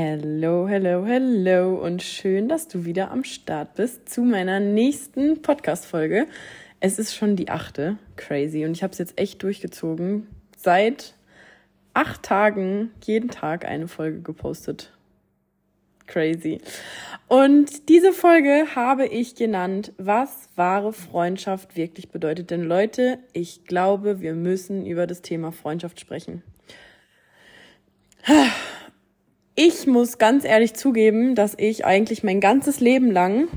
Hello, hello, hello und schön, dass du wieder am Start bist zu meiner nächsten Podcast-Folge. Es ist schon die achte, crazy, und ich habe es jetzt echt durchgezogen. Seit acht Tagen jeden Tag eine Folge gepostet. Crazy. Und diese Folge habe ich genannt, was wahre Freundschaft wirklich bedeutet. Denn Leute, ich glaube, wir müssen über das Thema Freundschaft sprechen. Ich muss ganz ehrlich zugeben, dass ich eigentlich mein ganzes Leben lang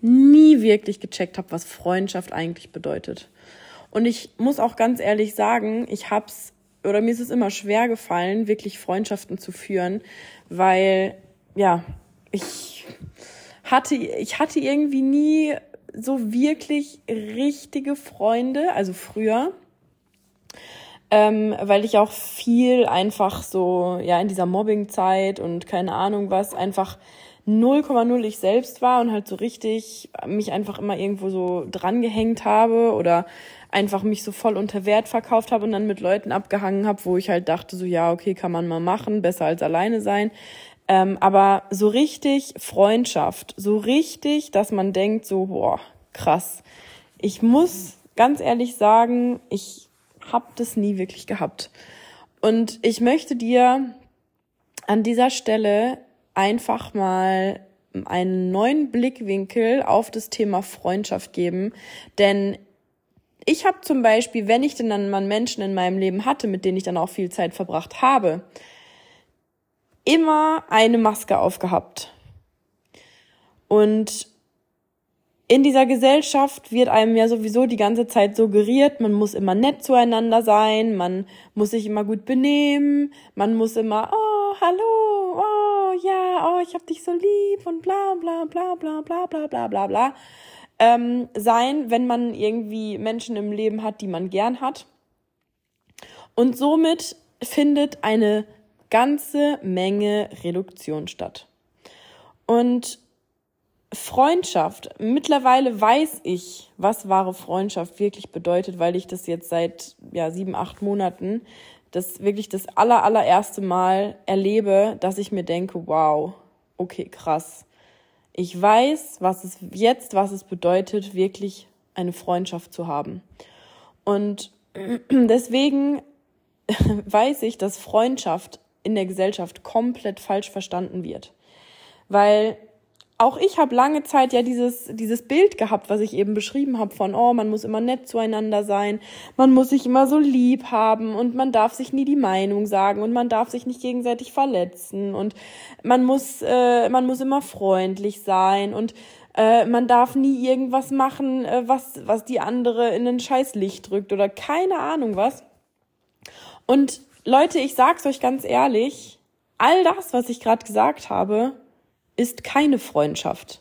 nie wirklich gecheckt habe, was Freundschaft eigentlich bedeutet. Und ich muss auch ganz ehrlich sagen, ich hab's oder mir ist es immer schwer gefallen, wirklich Freundschaften zu führen, weil ja, ich hatte ich hatte irgendwie nie so wirklich richtige Freunde, also früher ähm, weil ich auch viel einfach so, ja, in dieser Mobbing-Zeit und keine Ahnung was, einfach 0,0 ich selbst war und halt so richtig mich einfach immer irgendwo so drangehängt habe oder einfach mich so voll unter Wert verkauft habe und dann mit Leuten abgehangen habe, wo ich halt dachte, so ja, okay, kann man mal machen, besser als alleine sein. Ähm, aber so richtig Freundschaft, so richtig, dass man denkt, so, boah, krass. Ich muss ganz ehrlich sagen, ich habe das nie wirklich gehabt. Und ich möchte dir an dieser Stelle einfach mal einen neuen Blickwinkel auf das Thema Freundschaft geben. Denn ich habe zum Beispiel, wenn ich denn dann mal Menschen in meinem Leben hatte, mit denen ich dann auch viel Zeit verbracht habe, immer eine Maske aufgehabt. Und in dieser Gesellschaft wird einem ja sowieso die ganze Zeit suggeriert, man muss immer nett zueinander sein, man muss sich immer gut benehmen, man muss immer, oh, hallo, oh, ja, oh, ich hab dich so lieb und bla bla bla bla bla bla bla bla bla ähm, sein, wenn man irgendwie Menschen im Leben hat, die man gern hat. Und somit findet eine ganze Menge Reduktion statt. Und Freundschaft. Mittlerweile weiß ich, was wahre Freundschaft wirklich bedeutet, weil ich das jetzt seit ja, sieben, acht Monaten das wirklich das aller, allererste Mal erlebe, dass ich mir denke, wow, okay, krass. Ich weiß, was es jetzt, was es bedeutet, wirklich eine Freundschaft zu haben. Und deswegen weiß ich, dass Freundschaft in der Gesellschaft komplett falsch verstanden wird. Weil auch ich habe lange Zeit ja dieses, dieses Bild gehabt, was ich eben beschrieben habe von, oh, man muss immer nett zueinander sein, man muss sich immer so lieb haben und man darf sich nie die Meinung sagen und man darf sich nicht gegenseitig verletzen und man muss, äh, man muss immer freundlich sein und äh, man darf nie irgendwas machen, äh, was, was die andere in ein scheiß Licht drückt oder keine Ahnung was. Und Leute, ich sag's euch ganz ehrlich, all das, was ich gerade gesagt habe, ist keine Freundschaft.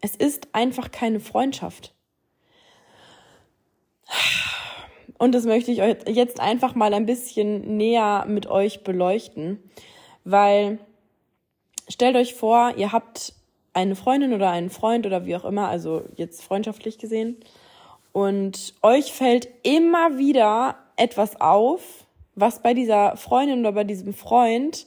Es ist einfach keine Freundschaft. Und das möchte ich euch jetzt einfach mal ein bisschen näher mit euch beleuchten, weil stellt euch vor, ihr habt eine Freundin oder einen Freund oder wie auch immer, also jetzt freundschaftlich gesehen, und euch fällt immer wieder etwas auf, was bei dieser Freundin oder bei diesem Freund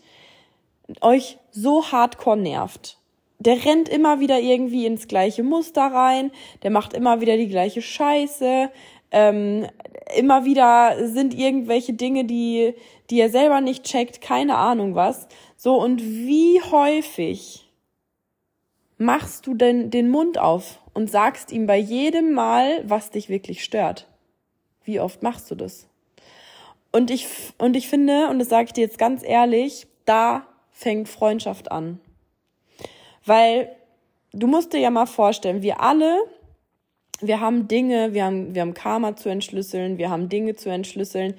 euch so hardcore nervt. Der rennt immer wieder irgendwie ins gleiche Muster rein, der macht immer wieder die gleiche Scheiße, ähm, immer wieder sind irgendwelche Dinge, die, die er selber nicht checkt, keine Ahnung was. So, und wie häufig machst du denn den Mund auf und sagst ihm bei jedem Mal, was dich wirklich stört? Wie oft machst du das? Und ich, und ich finde, und das sage ich dir jetzt ganz ehrlich, da fängt Freundschaft an. Weil du musst dir ja mal vorstellen, wir alle, wir haben Dinge, wir haben, wir haben Karma zu entschlüsseln, wir haben Dinge zu entschlüsseln,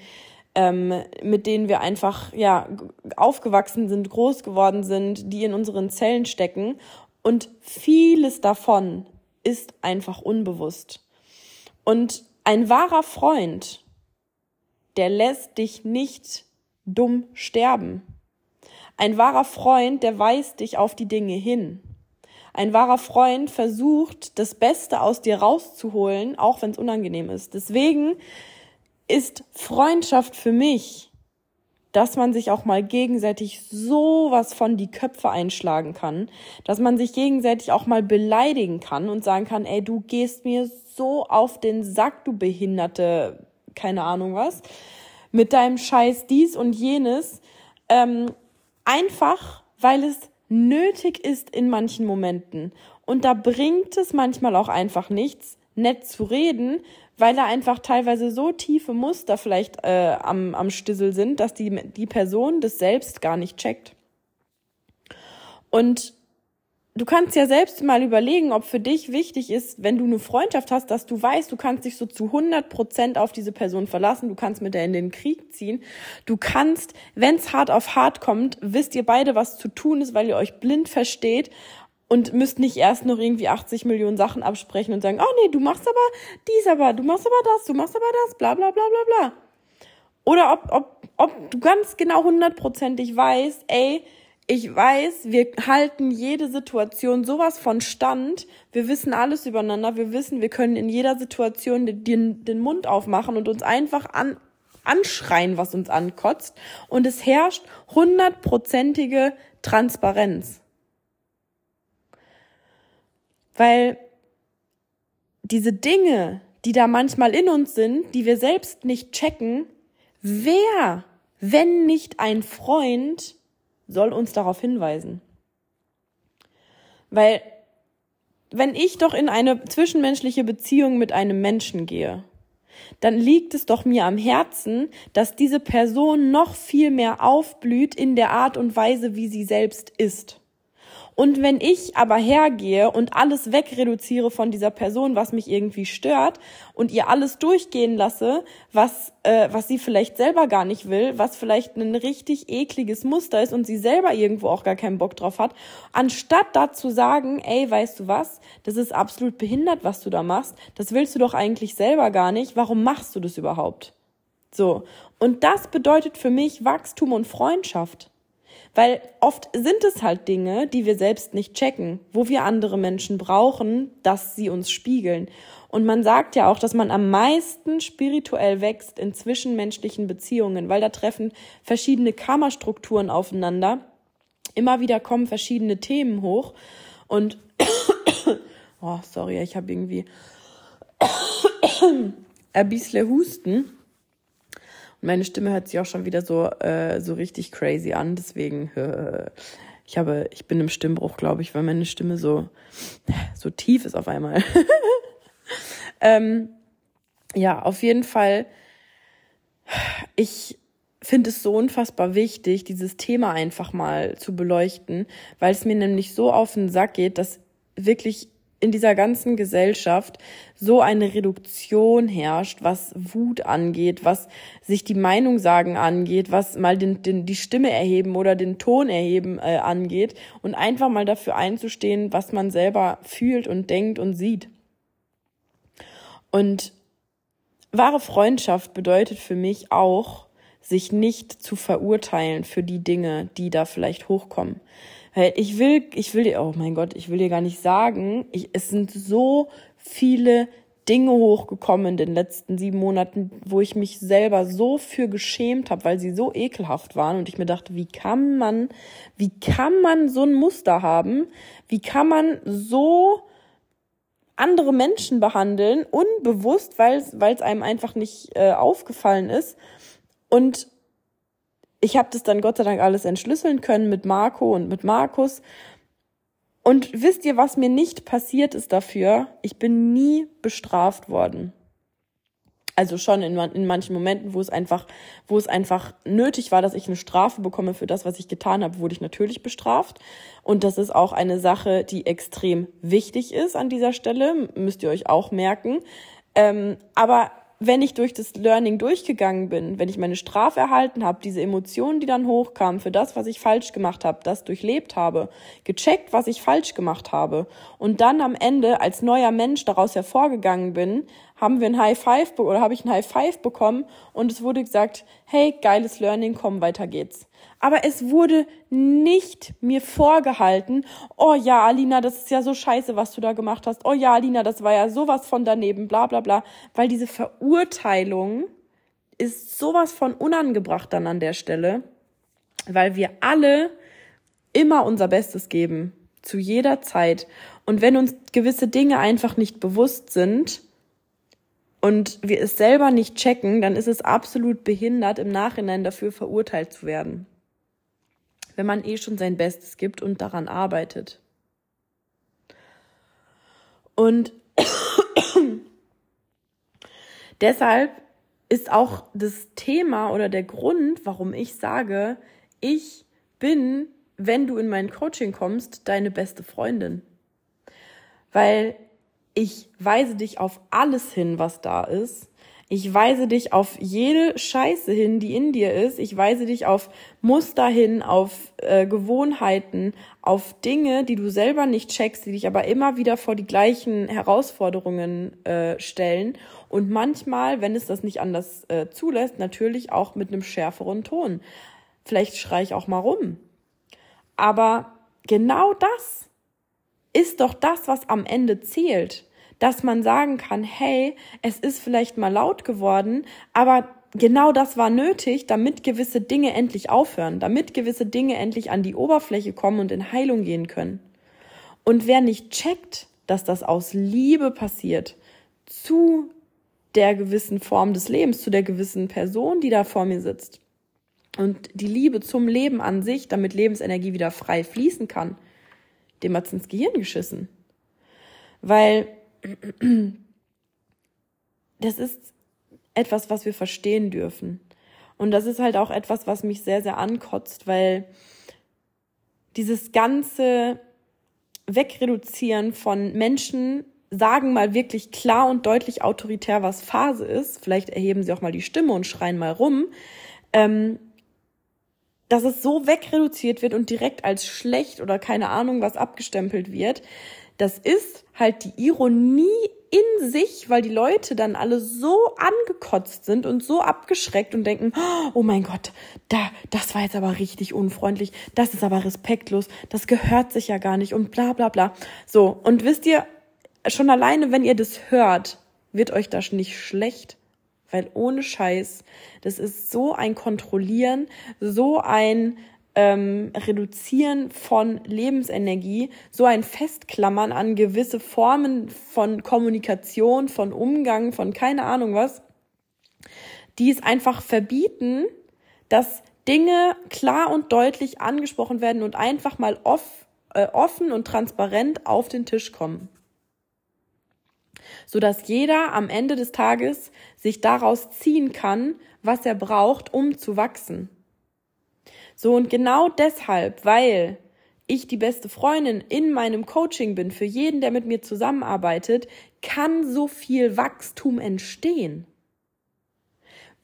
ähm, mit denen wir einfach, ja, aufgewachsen sind, groß geworden sind, die in unseren Zellen stecken. Und vieles davon ist einfach unbewusst. Und ein wahrer Freund, der lässt dich nicht dumm sterben. Ein wahrer Freund, der weist dich auf die Dinge hin. Ein wahrer Freund versucht, das Beste aus dir rauszuholen, auch wenn es unangenehm ist. Deswegen ist Freundschaft für mich dass man sich auch mal gegenseitig sowas von die Köpfe einschlagen kann, dass man sich gegenseitig auch mal beleidigen kann und sagen kann, ey, du gehst mir so auf den Sack, du behinderte, keine Ahnung was, mit deinem Scheiß dies und jenes, ähm, einfach, weil es nötig ist in manchen Momenten. Und da bringt es manchmal auch einfach nichts, nett zu reden, weil da einfach teilweise so tiefe Muster vielleicht äh, am, am Stissel sind, dass die, die Person das selbst gar nicht checkt. Und du kannst ja selbst mal überlegen, ob für dich wichtig ist, wenn du eine Freundschaft hast, dass du weißt, du kannst dich so zu 100 Prozent auf diese Person verlassen, du kannst mit der in den Krieg ziehen, du kannst, wenn es hart auf hart kommt, wisst ihr beide, was zu tun ist, weil ihr euch blind versteht und müsst nicht erst noch irgendwie 80 Millionen Sachen absprechen und sagen, oh nee, du machst aber dies aber, du machst aber das, du machst aber das, bla bla bla bla bla. Oder ob, ob, ob du ganz genau hundertprozentig weißt, ey, ich weiß, wir halten jede Situation sowas von Stand, wir wissen alles übereinander, wir wissen, wir können in jeder Situation den, den Mund aufmachen und uns einfach an, anschreien, was uns ankotzt. Und es herrscht hundertprozentige Transparenz. Weil diese Dinge, die da manchmal in uns sind, die wir selbst nicht checken, wer, wenn nicht ein Freund, soll uns darauf hinweisen? Weil wenn ich doch in eine zwischenmenschliche Beziehung mit einem Menschen gehe, dann liegt es doch mir am Herzen, dass diese Person noch viel mehr aufblüht in der Art und Weise, wie sie selbst ist. Und wenn ich aber hergehe und alles wegreduziere von dieser Person, was mich irgendwie stört, und ihr alles durchgehen lasse, was, äh, was sie vielleicht selber gar nicht will, was vielleicht ein richtig ekliges Muster ist und sie selber irgendwo auch gar keinen Bock drauf hat, anstatt da zu sagen, ey, weißt du was, das ist absolut behindert, was du da machst, das willst du doch eigentlich selber gar nicht, warum machst du das überhaupt? So. Und das bedeutet für mich Wachstum und Freundschaft. Weil oft sind es halt Dinge, die wir selbst nicht checken, wo wir andere Menschen brauchen, dass sie uns spiegeln. Und man sagt ja auch, dass man am meisten spirituell wächst in zwischenmenschlichen Beziehungen, weil da treffen verschiedene Kammerstrukturen aufeinander. Immer wieder kommen verschiedene Themen hoch. Und, oh, sorry, ich habe irgendwie ein bisschen Husten. Meine Stimme hört sich auch schon wieder so, äh, so richtig crazy an. Deswegen, äh, ich habe, ich bin im Stimmbruch, glaube ich, weil meine Stimme so, so tief ist auf einmal. ähm, ja, auf jeden Fall. Ich finde es so unfassbar wichtig, dieses Thema einfach mal zu beleuchten, weil es mir nämlich so auf den Sack geht, dass wirklich in dieser ganzen Gesellschaft so eine Reduktion herrscht, was Wut angeht, was sich die Meinung sagen angeht, was mal den, den, die Stimme erheben oder den Ton erheben äh, angeht und einfach mal dafür einzustehen, was man selber fühlt und denkt und sieht. Und wahre Freundschaft bedeutet für mich auch, sich nicht zu verurteilen für die Dinge, die da vielleicht hochkommen. Weil ich will, ich will dir, oh mein Gott, ich will dir gar nicht sagen, ich, es sind so viele Dinge hochgekommen in den letzten sieben Monaten, wo ich mich selber so für geschämt habe, weil sie so ekelhaft waren und ich mir dachte, wie kann man, wie kann man so ein Muster haben? Wie kann man so andere Menschen behandeln, unbewusst, weil es einem einfach nicht äh, aufgefallen ist. Und ich habe das dann Gott sei Dank alles entschlüsseln können mit Marco und mit Markus. Und wisst ihr, was mir nicht passiert ist dafür? Ich bin nie bestraft worden. Also schon in, in manchen Momenten, wo es einfach, wo es einfach nötig war, dass ich eine Strafe bekomme für das, was ich getan habe, wurde ich natürlich bestraft. Und das ist auch eine Sache, die extrem wichtig ist an dieser Stelle, müsst ihr euch auch merken. Ähm, aber wenn ich durch das Learning durchgegangen bin, wenn ich meine Strafe erhalten habe, diese Emotionen, die dann hochkamen für das, was ich falsch gemacht habe, das durchlebt habe, gecheckt, was ich falsch gemacht habe und dann am Ende als neuer Mensch daraus hervorgegangen bin, haben wir ein High Five oder habe ich ein High Five bekommen und es wurde gesagt, hey, geiles Learning, komm, weiter geht's. Aber es wurde nicht mir vorgehalten, oh ja, Alina, das ist ja so scheiße, was du da gemacht hast. Oh ja, Alina, das war ja sowas von daneben, bla bla bla. Weil diese Verurteilung ist sowas von unangebracht dann an der Stelle, weil wir alle immer unser Bestes geben, zu jeder Zeit. Und wenn uns gewisse Dinge einfach nicht bewusst sind und wir es selber nicht checken, dann ist es absolut behindert, im Nachhinein dafür verurteilt zu werden. Wenn man eh schon sein Bestes gibt und daran arbeitet. Und deshalb ist auch das Thema oder der Grund, warum ich sage, ich bin, wenn du in mein Coaching kommst, deine beste Freundin. Weil ich weise dich auf alles hin, was da ist. Ich weise dich auf jede Scheiße hin, die in dir ist. Ich weise dich auf Muster hin, auf äh, Gewohnheiten, auf Dinge, die du selber nicht checkst, die dich aber immer wieder vor die gleichen Herausforderungen äh, stellen. Und manchmal, wenn es das nicht anders äh, zulässt, natürlich auch mit einem schärferen Ton. Vielleicht schrei ich auch mal rum. Aber genau das ist doch das, was am Ende zählt dass man sagen kann, hey, es ist vielleicht mal laut geworden, aber genau das war nötig, damit gewisse Dinge endlich aufhören, damit gewisse Dinge endlich an die Oberfläche kommen und in Heilung gehen können. Und wer nicht checkt, dass das aus Liebe passiert, zu der gewissen Form des Lebens, zu der gewissen Person, die da vor mir sitzt, und die Liebe zum Leben an sich, damit Lebensenergie wieder frei fließen kann, dem hat's ins Gehirn geschissen. Weil das ist etwas, was wir verstehen dürfen. Und das ist halt auch etwas, was mich sehr, sehr ankotzt, weil dieses ganze Wegreduzieren von Menschen sagen mal wirklich klar und deutlich autoritär, was Phase ist. Vielleicht erheben sie auch mal die Stimme und schreien mal rum. Ähm, dass es so wegreduziert wird und direkt als schlecht oder keine Ahnung was abgestempelt wird, das ist halt die Ironie in sich, weil die Leute dann alle so angekotzt sind und so abgeschreckt und denken, oh mein Gott, da, das war jetzt aber richtig unfreundlich, das ist aber respektlos, das gehört sich ja gar nicht und bla bla bla. So, und wisst ihr, schon alleine, wenn ihr das hört, wird euch das nicht schlecht, weil ohne Scheiß, das ist so ein Kontrollieren, so ein ähm, Reduzieren von Lebensenergie, so ein Festklammern an gewisse Formen von Kommunikation, von Umgang, von keine Ahnung was, die es einfach verbieten, dass Dinge klar und deutlich angesprochen werden und einfach mal off, äh, offen und transparent auf den Tisch kommen. Sodass jeder am Ende des Tages sich daraus ziehen kann, was er braucht, um zu wachsen. So und genau deshalb, weil ich die beste Freundin in meinem Coaching bin für jeden, der mit mir zusammenarbeitet, kann so viel Wachstum entstehen.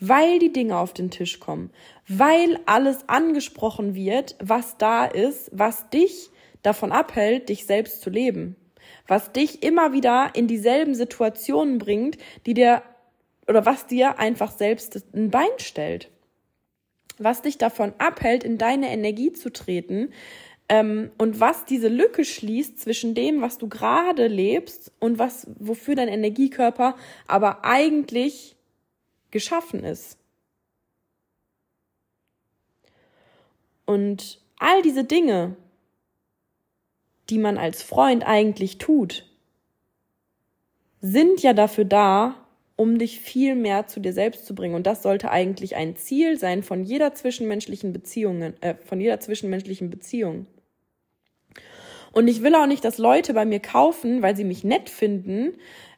Weil die Dinge auf den Tisch kommen, weil alles angesprochen wird, was da ist, was dich davon abhält, dich selbst zu leben, was dich immer wieder in dieselben Situationen bringt, die dir oder was dir einfach selbst ein Bein stellt was dich davon abhält, in deine Energie zu treten ähm, und was diese Lücke schließt zwischen dem, was du gerade lebst und was, wofür dein Energiekörper aber eigentlich geschaffen ist. Und all diese Dinge, die man als Freund eigentlich tut, sind ja dafür da, um dich viel mehr zu dir selbst zu bringen. Und das sollte eigentlich ein Ziel sein von jeder zwischenmenschlichen Beziehungen, äh, von jeder zwischenmenschlichen Beziehung. Und ich will auch nicht, dass Leute bei mir kaufen, weil sie mich nett finden,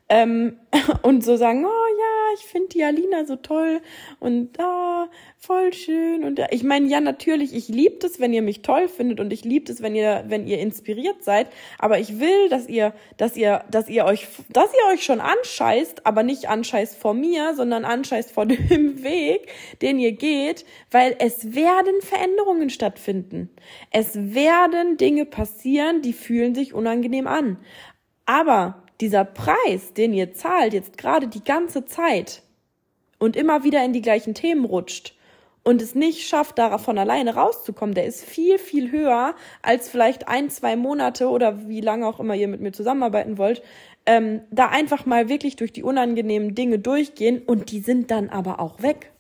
ähm, und so sagen, oh ja, ich finde die Alina so toll und ah, voll schön. Und ich meine, ja, natürlich, ich liebe es, wenn ihr mich toll findet und ich liebe es, wenn ihr, wenn ihr inspiriert seid. Aber ich will, dass ihr, dass ihr, dass ihr euch, dass ihr euch schon anscheißt, aber nicht anscheißt vor mir, sondern anscheißt vor dem Weg, den ihr geht, weil es werden Veränderungen stattfinden. Es werden Dinge passieren, die fühlen sich unangenehm an. Aber dieser Preis, den ihr zahlt, jetzt gerade die ganze Zeit und immer wieder in die gleichen Themen rutscht und es nicht schafft, davon alleine rauszukommen, der ist viel, viel höher als vielleicht ein, zwei Monate oder wie lange auch immer ihr mit mir zusammenarbeiten wollt, ähm, da einfach mal wirklich durch die unangenehmen Dinge durchgehen und die sind dann aber auch weg.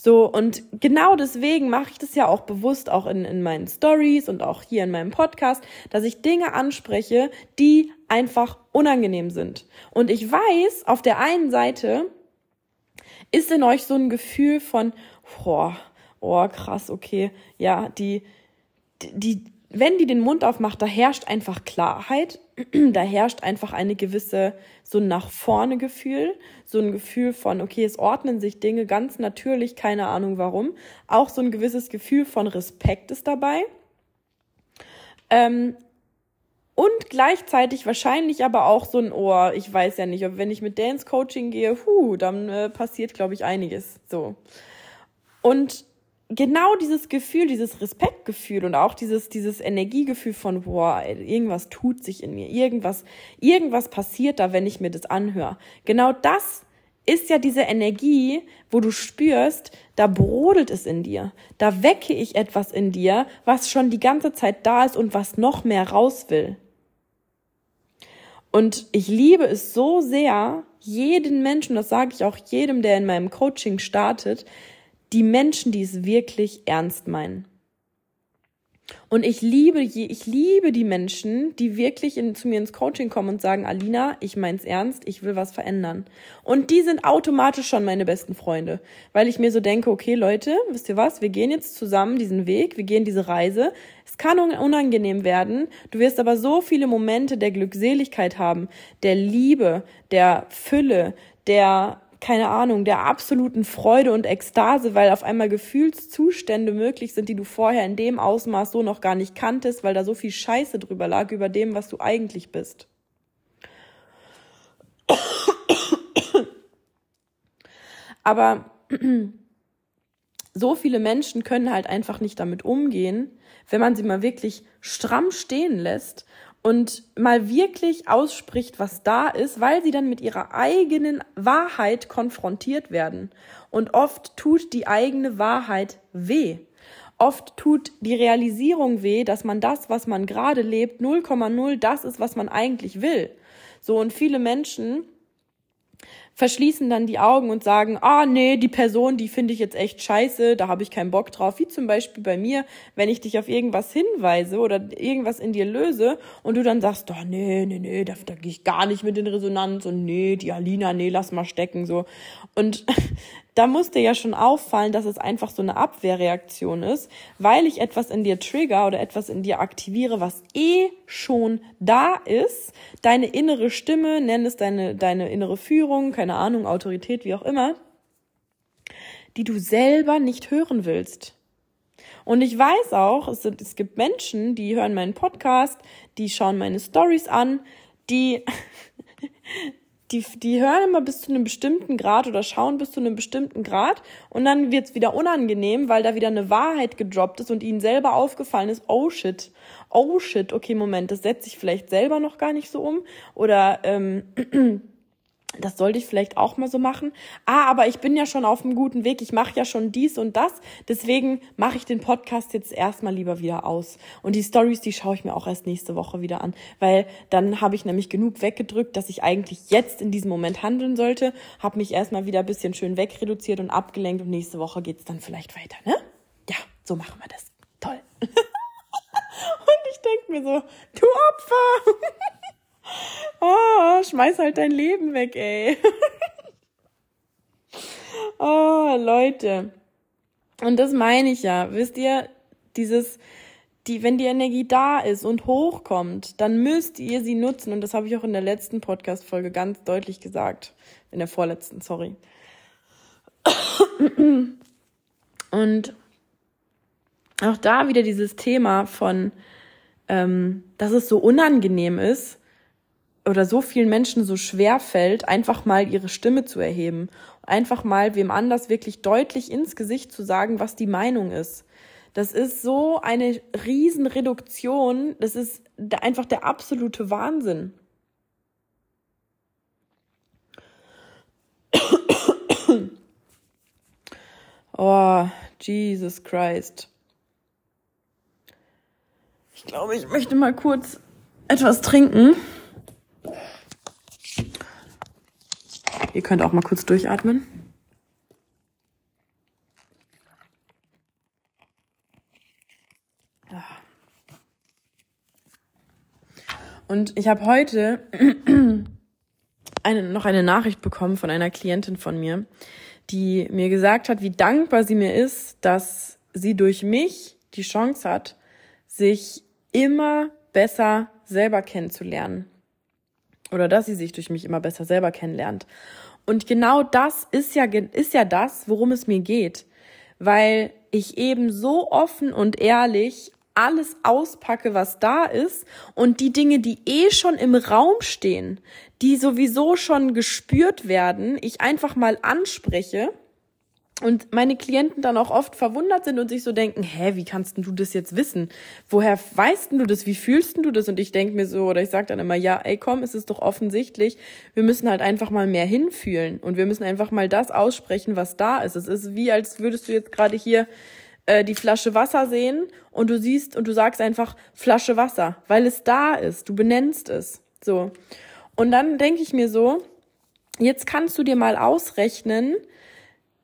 So, und genau deswegen mache ich das ja auch bewusst auch in, in meinen Stories und auch hier in meinem Podcast, dass ich Dinge anspreche, die einfach unangenehm sind. Und ich weiß, auf der einen Seite ist in euch so ein Gefühl von, boah, oh krass, okay, ja, die, die, wenn die den Mund aufmacht, da herrscht einfach Klarheit, da herrscht einfach eine gewisse, so ein nach vorne Gefühl, so ein Gefühl von, okay, es ordnen sich Dinge ganz natürlich, keine Ahnung warum. Auch so ein gewisses Gefühl von Respekt ist dabei. Ähm, und gleichzeitig wahrscheinlich aber auch so ein Ohr, ich weiß ja nicht, ob wenn ich mit Dance Coaching gehe, hu, dann äh, passiert, glaube ich, einiges. So. Und genau dieses Gefühl, dieses Respektgefühl und auch dieses, dieses Energiegefühl von, boah, irgendwas tut sich in mir, irgendwas, irgendwas passiert da, wenn ich mir das anhöre. Genau das ist ja diese Energie, wo du spürst, da brodelt es in dir. Da wecke ich etwas in dir, was schon die ganze Zeit da ist und was noch mehr raus will. Und ich liebe es so sehr, jeden Menschen, das sage ich auch jedem, der in meinem Coaching startet, die Menschen, die es wirklich ernst meinen. Und ich liebe, ich liebe die Menschen, die wirklich in, zu mir ins Coaching kommen und sagen, Alina, ich mein's ernst, ich will was verändern. Und die sind automatisch schon meine besten Freunde, weil ich mir so denke, okay, Leute, wisst ihr was? Wir gehen jetzt zusammen diesen Weg, wir gehen diese Reise. Es kann unangenehm werden. Du wirst aber so viele Momente der Glückseligkeit haben, der Liebe, der Fülle, der keine Ahnung, der absoluten Freude und Ekstase, weil auf einmal Gefühlszustände möglich sind, die du vorher in dem Ausmaß so noch gar nicht kanntest, weil da so viel Scheiße drüber lag über dem, was du eigentlich bist. Aber so viele Menschen können halt einfach nicht damit umgehen, wenn man sie mal wirklich stramm stehen lässt und mal wirklich ausspricht, was da ist, weil sie dann mit ihrer eigenen Wahrheit konfrontiert werden. Und oft tut die eigene Wahrheit weh. Oft tut die Realisierung weh, dass man das, was man gerade lebt, 0,0 das ist, was man eigentlich will. So, und viele Menschen verschließen dann die Augen und sagen, ah nee, die Person, die finde ich jetzt echt scheiße, da habe ich keinen Bock drauf. Wie zum Beispiel bei mir, wenn ich dich auf irgendwas hinweise oder irgendwas in dir löse und du dann sagst, oh nee, nee, nee, da, da gehe ich gar nicht mit in Resonanz und nee, die Alina, nee, lass mal stecken so. Und da muss dir ja schon auffallen, dass es einfach so eine Abwehrreaktion ist, weil ich etwas in dir trigger oder etwas in dir aktiviere, was eh schon da ist. Deine innere Stimme, nenn es deine, deine innere Führung, keine Ahnung, Autorität, wie auch immer, die du selber nicht hören willst. Und ich weiß auch, es, sind, es gibt Menschen, die hören meinen Podcast, die schauen meine Stories an, die die, die hören immer bis zu einem bestimmten Grad oder schauen bis zu einem bestimmten Grad und dann wird's wieder unangenehm, weil da wieder eine Wahrheit gedroppt ist und ihnen selber aufgefallen ist, oh shit, oh shit, okay, Moment, das setze ich vielleicht selber noch gar nicht so um oder ähm, das sollte ich vielleicht auch mal so machen. Ah, aber ich bin ja schon auf einem guten Weg. Ich mache ja schon dies und das. Deswegen mache ich den Podcast jetzt erstmal lieber wieder aus. Und die Stories, die schaue ich mir auch erst nächste Woche wieder an, weil dann habe ich nämlich genug weggedrückt, dass ich eigentlich jetzt in diesem Moment handeln sollte. Habe mich erstmal wieder ein bisschen schön wegreduziert und abgelenkt und nächste Woche geht's dann vielleicht weiter, ne? Ja, so machen wir das. Toll. und ich denk mir so, du Opfer. Oh, schmeiß halt dein Leben weg, ey. oh, Leute. Und das meine ich ja. Wisst ihr, dieses, die, wenn die Energie da ist und hochkommt, dann müsst ihr sie nutzen. Und das habe ich auch in der letzten Podcast-Folge ganz deutlich gesagt. In der vorletzten, sorry. Und auch da wieder dieses Thema von, ähm, dass es so unangenehm ist, oder so vielen Menschen so schwer fällt, einfach mal ihre Stimme zu erheben. Einfach mal wem anders wirklich deutlich ins Gesicht zu sagen, was die Meinung ist. Das ist so eine Riesenreduktion. Das ist einfach der absolute Wahnsinn. Oh, Jesus Christ. Ich glaube, ich möchte mal kurz etwas trinken. Ihr könnt auch mal kurz durchatmen. Und ich habe heute eine, noch eine Nachricht bekommen von einer Klientin von mir, die mir gesagt hat, wie dankbar sie mir ist, dass sie durch mich die Chance hat, sich immer besser selber kennenzulernen. Oder dass sie sich durch mich immer besser selber kennenlernt. Und genau das ist ja, ist ja das, worum es mir geht. Weil ich eben so offen und ehrlich alles auspacke, was da ist und die Dinge, die eh schon im Raum stehen, die sowieso schon gespürt werden, ich einfach mal anspreche und meine Klienten dann auch oft verwundert sind und sich so denken, hä, wie kannst denn du das jetzt wissen? Woher weißt denn du das? Wie fühlst denn du das? Und ich denke mir so, oder ich sage dann immer, ja, ey, komm, es ist doch offensichtlich, wir müssen halt einfach mal mehr hinfühlen und wir müssen einfach mal das aussprechen, was da ist. Es ist wie, als würdest du jetzt gerade hier äh, die Flasche Wasser sehen und du siehst und du sagst einfach Flasche Wasser, weil es da ist. Du benennst es. So. Und dann denke ich mir so, jetzt kannst du dir mal ausrechnen,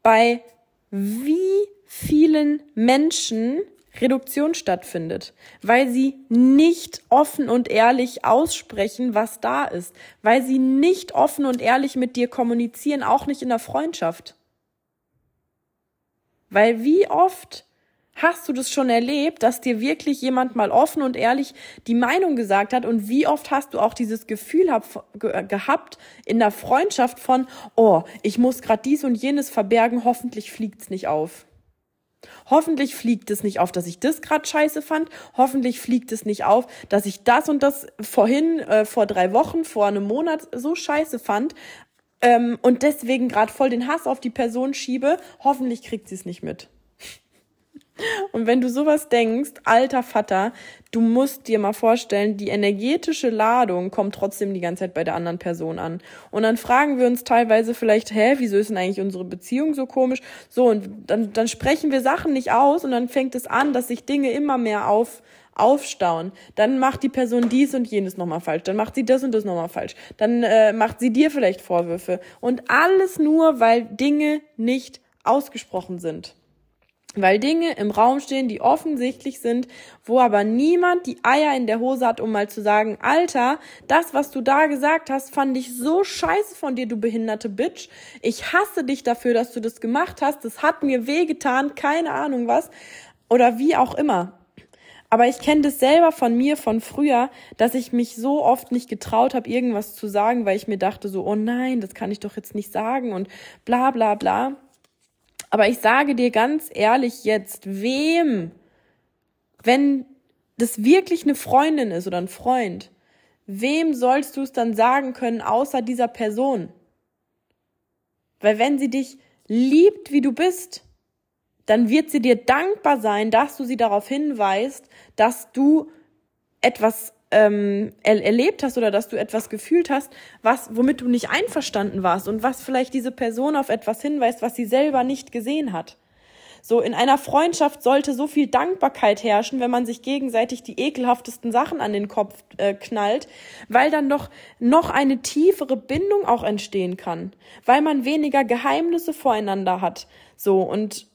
bei wie vielen Menschen Reduktion stattfindet, weil sie nicht offen und ehrlich aussprechen, was da ist, weil sie nicht offen und ehrlich mit dir kommunizieren, auch nicht in der Freundschaft. Weil wie oft Hast du das schon erlebt, dass dir wirklich jemand mal offen und ehrlich die Meinung gesagt hat? Und wie oft hast du auch dieses Gefühl hab, ge, gehabt in der Freundschaft von, oh, ich muss gerade dies und jenes verbergen, hoffentlich fliegt's nicht auf. Hoffentlich fliegt es nicht auf, dass ich das gerade scheiße fand. Hoffentlich fliegt es nicht auf, dass ich das und das vorhin, äh, vor drei Wochen, vor einem Monat so scheiße fand ähm, und deswegen gerade voll den Hass auf die Person schiebe. Hoffentlich kriegt sie es nicht mit. Und wenn du sowas denkst, alter Vater, du musst dir mal vorstellen, die energetische Ladung kommt trotzdem die ganze Zeit bei der anderen Person an. Und dann fragen wir uns teilweise vielleicht, hä, wieso ist denn eigentlich unsere Beziehung so komisch? So, und dann, dann sprechen wir Sachen nicht aus und dann fängt es an, dass sich Dinge immer mehr auf, aufstauen. Dann macht die Person dies und jenes nochmal falsch. Dann macht sie das und das nochmal falsch. Dann äh, macht sie dir vielleicht Vorwürfe. Und alles nur, weil Dinge nicht ausgesprochen sind. Weil Dinge im Raum stehen, die offensichtlich sind, wo aber niemand die Eier in der Hose hat, um mal zu sagen, Alter, das, was du da gesagt hast, fand ich so scheiße von dir, du behinderte Bitch. Ich hasse dich dafür, dass du das gemacht hast. Das hat mir wehgetan, keine Ahnung was. Oder wie auch immer. Aber ich kenne das selber von mir von früher, dass ich mich so oft nicht getraut habe, irgendwas zu sagen, weil ich mir dachte so, oh nein, das kann ich doch jetzt nicht sagen und bla bla bla. Aber ich sage dir ganz ehrlich jetzt, wem, wenn das wirklich eine Freundin ist oder ein Freund, wem sollst du es dann sagen können, außer dieser Person? Weil wenn sie dich liebt, wie du bist, dann wird sie dir dankbar sein, dass du sie darauf hinweist, dass du etwas ähm, er erlebt hast oder dass du etwas gefühlt hast, was, womit du nicht einverstanden warst und was vielleicht diese Person auf etwas hinweist, was sie selber nicht gesehen hat. So, in einer Freundschaft sollte so viel Dankbarkeit herrschen, wenn man sich gegenseitig die ekelhaftesten Sachen an den Kopf äh, knallt, weil dann doch noch eine tiefere Bindung auch entstehen kann, weil man weniger Geheimnisse voreinander hat. So, und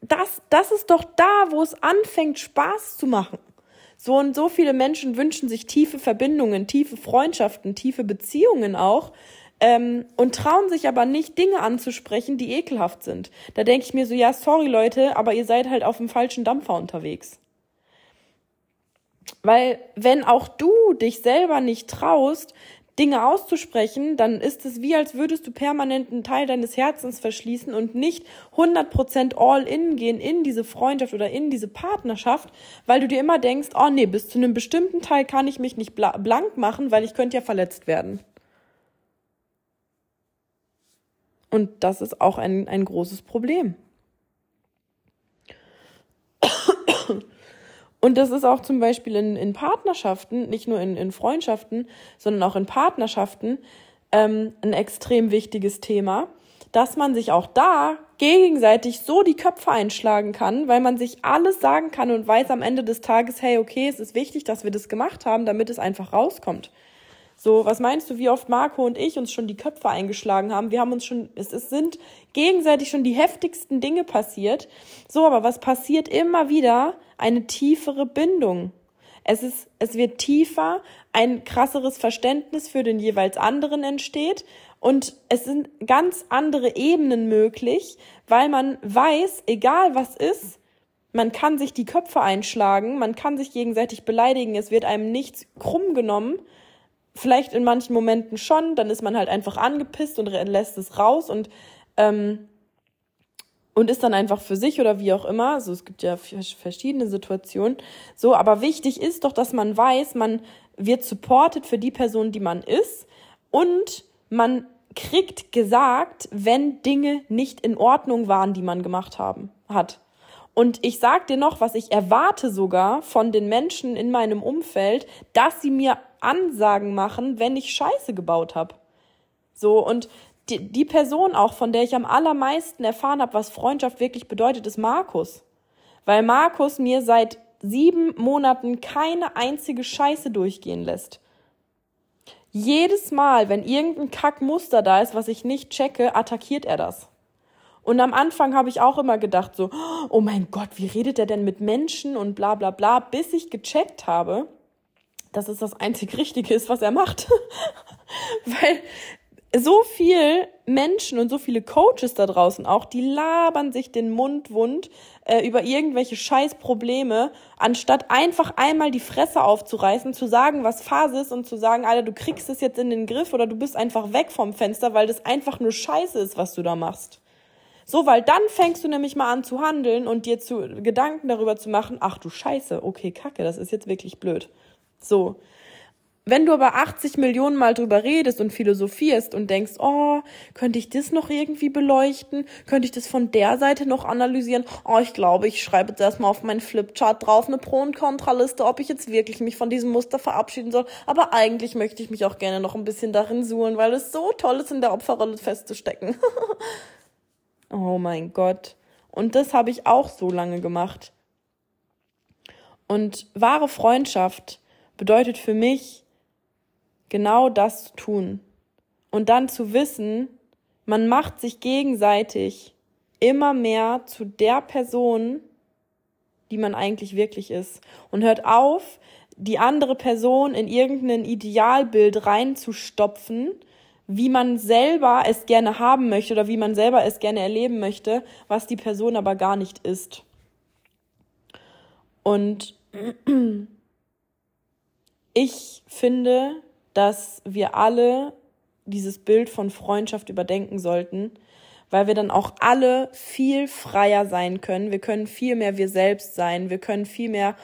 das, das ist doch da, wo es anfängt, Spaß zu machen. So und so viele Menschen wünschen sich tiefe Verbindungen, tiefe Freundschaften, tiefe Beziehungen auch. Ähm, und trauen sich aber nicht, Dinge anzusprechen, die ekelhaft sind. Da denke ich mir so, ja, sorry Leute, aber ihr seid halt auf dem falschen Dampfer unterwegs. Weil wenn auch du dich selber nicht traust, Dinge auszusprechen, dann ist es wie, als würdest du permanent einen Teil deines Herzens verschließen und nicht 100% all in gehen in diese Freundschaft oder in diese Partnerschaft, weil du dir immer denkst, oh nee, bis zu einem bestimmten Teil kann ich mich nicht blank machen, weil ich könnte ja verletzt werden. Und das ist auch ein, ein großes Problem. Und das ist auch zum Beispiel in, in Partnerschaften, nicht nur in, in Freundschaften, sondern auch in Partnerschaften ähm, ein extrem wichtiges Thema, dass man sich auch da gegenseitig so die Köpfe einschlagen kann, weil man sich alles sagen kann und weiß am Ende des Tages, hey, okay, es ist wichtig, dass wir das gemacht haben, damit es einfach rauskommt. So, was meinst du, wie oft Marco und ich uns schon die Köpfe eingeschlagen haben? Wir haben uns schon, es, es sind gegenseitig schon die heftigsten Dinge passiert. So, aber was passiert immer wieder? Eine tiefere Bindung. Es ist, es wird tiefer, ein krasseres Verständnis für den jeweils anderen entsteht und es sind ganz andere Ebenen möglich, weil man weiß, egal was ist, man kann sich die Köpfe einschlagen, man kann sich gegenseitig beleidigen, es wird einem nichts krumm genommen. Vielleicht in manchen Momenten schon, dann ist man halt einfach angepisst und lässt es raus und ähm, und ist dann einfach für sich oder wie auch immer. Also es gibt ja verschiedene Situationen. So, aber wichtig ist doch, dass man weiß, man wird supported für die Person, die man ist und man kriegt gesagt, wenn Dinge nicht in Ordnung waren, die man gemacht haben, hat. Und ich sag dir noch, was ich erwarte sogar von den Menschen in meinem Umfeld, dass sie mir Ansagen machen, wenn ich Scheiße gebaut habe. So, und die, die Person auch, von der ich am allermeisten erfahren habe, was Freundschaft wirklich bedeutet, ist Markus. Weil Markus mir seit sieben Monaten keine einzige Scheiße durchgehen lässt. Jedes Mal, wenn irgendein Kackmuster da ist, was ich nicht checke, attackiert er das. Und am Anfang habe ich auch immer gedacht so, oh mein Gott, wie redet er denn mit Menschen und bla bla bla, bis ich gecheckt habe, dass es das einzig Richtige ist, was er macht. Weil so viel Menschen und so viele Coaches da draußen auch, die labern sich den Mund wund äh, über irgendwelche Scheißprobleme, anstatt einfach einmal die Fresse aufzureißen, zu sagen, was Phase ist und zu sagen, Alter, du kriegst es jetzt in den Griff oder du bist einfach weg vom Fenster, weil das einfach nur Scheiße ist, was du da machst. So, weil dann fängst du nämlich mal an zu handeln und dir zu Gedanken darüber zu machen, ach du Scheiße, okay, Kacke, das ist jetzt wirklich blöd. So. Wenn du aber 80 Millionen Mal drüber redest und philosophierst und denkst, oh, könnte ich das noch irgendwie beleuchten? Könnte ich das von der Seite noch analysieren? Oh, ich glaube, ich schreibe jetzt erstmal auf meinen Flipchart drauf eine Pro- und Kontraliste, ob ich jetzt wirklich mich von diesem Muster verabschieden soll. Aber eigentlich möchte ich mich auch gerne noch ein bisschen darin suhlen, weil es so toll ist, in der Opferrolle festzustecken. oh mein Gott. Und das habe ich auch so lange gemacht. Und wahre Freundschaft bedeutet für mich, genau das zu tun. Und dann zu wissen, man macht sich gegenseitig immer mehr zu der Person, die man eigentlich wirklich ist. Und hört auf, die andere Person in irgendein Idealbild reinzustopfen, wie man selber es gerne haben möchte oder wie man selber es gerne erleben möchte, was die Person aber gar nicht ist. Und ich finde, dass wir alle dieses Bild von Freundschaft überdenken sollten, weil wir dann auch alle viel freier sein können. Wir können viel mehr wir selbst sein. Wir können viel mehr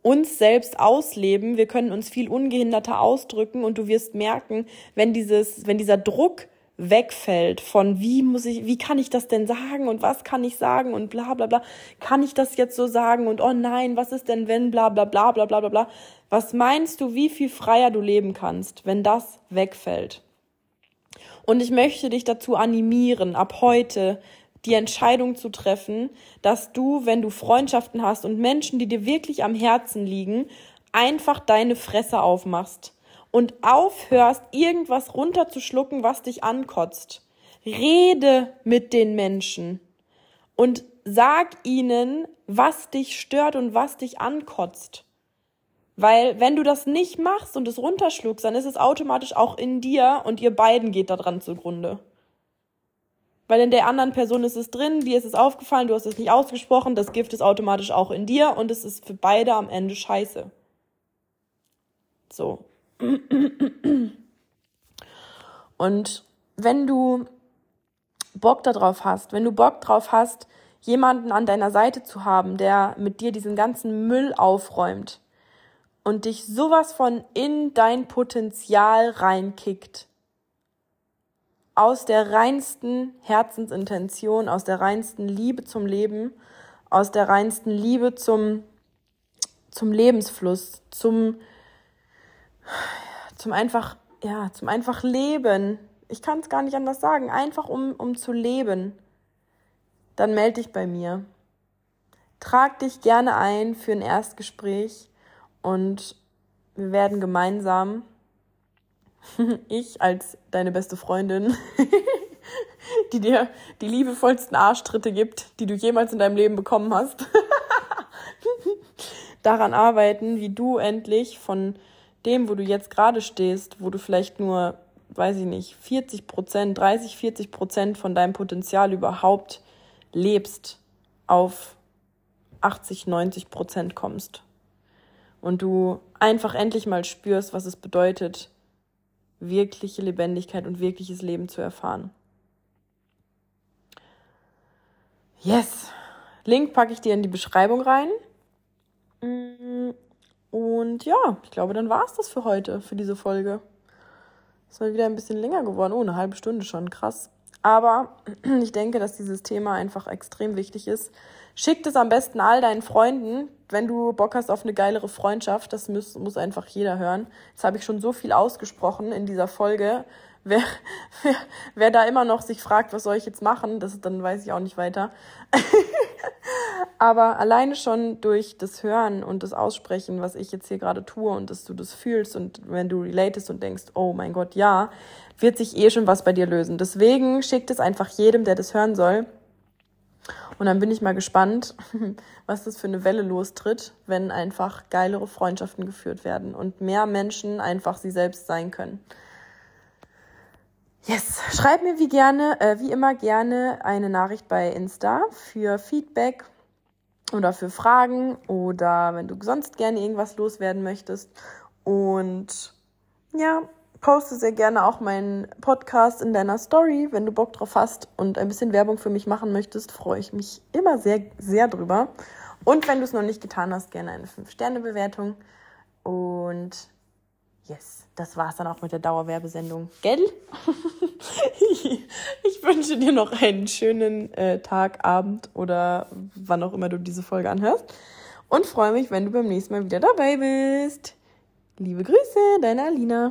uns selbst ausleben. Wir können uns viel ungehinderter ausdrücken und du wirst merken, wenn dieses, wenn dieser Druck wegfällt von wie muss ich, wie kann ich das denn sagen und was kann ich sagen und bla bla bla, kann ich das jetzt so sagen und oh nein, was ist denn wenn bla bla bla bla bla bla bla. Was meinst du, wie viel freier du leben kannst, wenn das wegfällt? Und ich möchte dich dazu animieren, ab heute die Entscheidung zu treffen, dass du, wenn du Freundschaften hast und Menschen, die dir wirklich am Herzen liegen, einfach deine Fresse aufmachst und aufhörst, irgendwas runterzuschlucken, was dich ankotzt. Rede mit den Menschen und sag ihnen, was dich stört und was dich ankotzt. Weil wenn du das nicht machst und es runterschluckst, dann ist es automatisch auch in dir und ihr beiden geht daran zugrunde. Weil in der anderen Person ist es drin, dir ist es aufgefallen, du hast es nicht ausgesprochen, das Gift ist automatisch auch in dir und es ist für beide am Ende scheiße. So. Und wenn du Bock darauf hast, wenn du Bock drauf hast, jemanden an deiner Seite zu haben, der mit dir diesen ganzen Müll aufräumt und dich sowas von in dein Potenzial reinkickt, aus der reinsten Herzensintention, aus der reinsten Liebe zum Leben, aus der reinsten Liebe zum, zum Lebensfluss, zum, zum einfach, ja, zum einfach Leben. Ich kann es gar nicht anders sagen. Einfach um, um zu leben. Dann melde dich bei mir. Trag dich gerne ein für ein Erstgespräch und wir werden gemeinsam, ich als deine beste Freundin, die dir die liebevollsten Arschtritte gibt, die du jemals in deinem Leben bekommen hast, daran arbeiten, wie du endlich von dem, wo du jetzt gerade stehst, wo du vielleicht nur, weiß ich nicht, 40 Prozent, 30, 40 Prozent von deinem Potenzial überhaupt lebst, auf 80, 90 Prozent kommst. Und du einfach endlich mal spürst, was es bedeutet, wirkliche Lebendigkeit und wirkliches Leben zu erfahren. Yes. Link packe ich dir in die Beschreibung rein. Mm, und ja, ich glaube, dann war es das für heute, für diese Folge. Ist mal wieder ein bisschen länger geworden. Oh, eine halbe Stunde schon. Krass. Aber ich denke, dass dieses Thema einfach extrem wichtig ist. Schickt es am besten all deinen Freunden, wenn du Bock hast auf eine geilere Freundschaft. Das muss, muss einfach jeder hören. Jetzt habe ich schon so viel ausgesprochen in dieser Folge. Wer, wer, wer da immer noch sich fragt, was soll ich jetzt machen, das, dann weiß ich auch nicht weiter. Aber alleine schon durch das Hören und das Aussprechen, was ich jetzt hier gerade tue und dass du das fühlst und wenn du relatest und denkst, oh mein Gott, ja, wird sich eh schon was bei dir lösen. Deswegen schickt es einfach jedem, der das hören soll. Und dann bin ich mal gespannt, was das für eine Welle lostritt, wenn einfach geilere Freundschaften geführt werden und mehr Menschen einfach sie selbst sein können. Yes, schreib mir wie gerne, äh, wie immer gerne eine Nachricht bei Insta für Feedback oder für Fragen oder wenn du sonst gerne irgendwas loswerden möchtest. Und ja, poste sehr gerne auch meinen Podcast in deiner Story, wenn du Bock drauf hast und ein bisschen Werbung für mich machen möchtest, freue ich mich immer sehr, sehr drüber. Und wenn du es noch nicht getan hast, gerne eine 5-Sterne-Bewertung. Und yes, das war's dann auch mit der Dauerwerbesendung. Gell? ich wünsche dir noch einen schönen äh, Tag, Abend oder wann auch immer du diese Folge anhörst. Und freue mich, wenn du beim nächsten Mal wieder dabei bist. Liebe Grüße, deine Alina.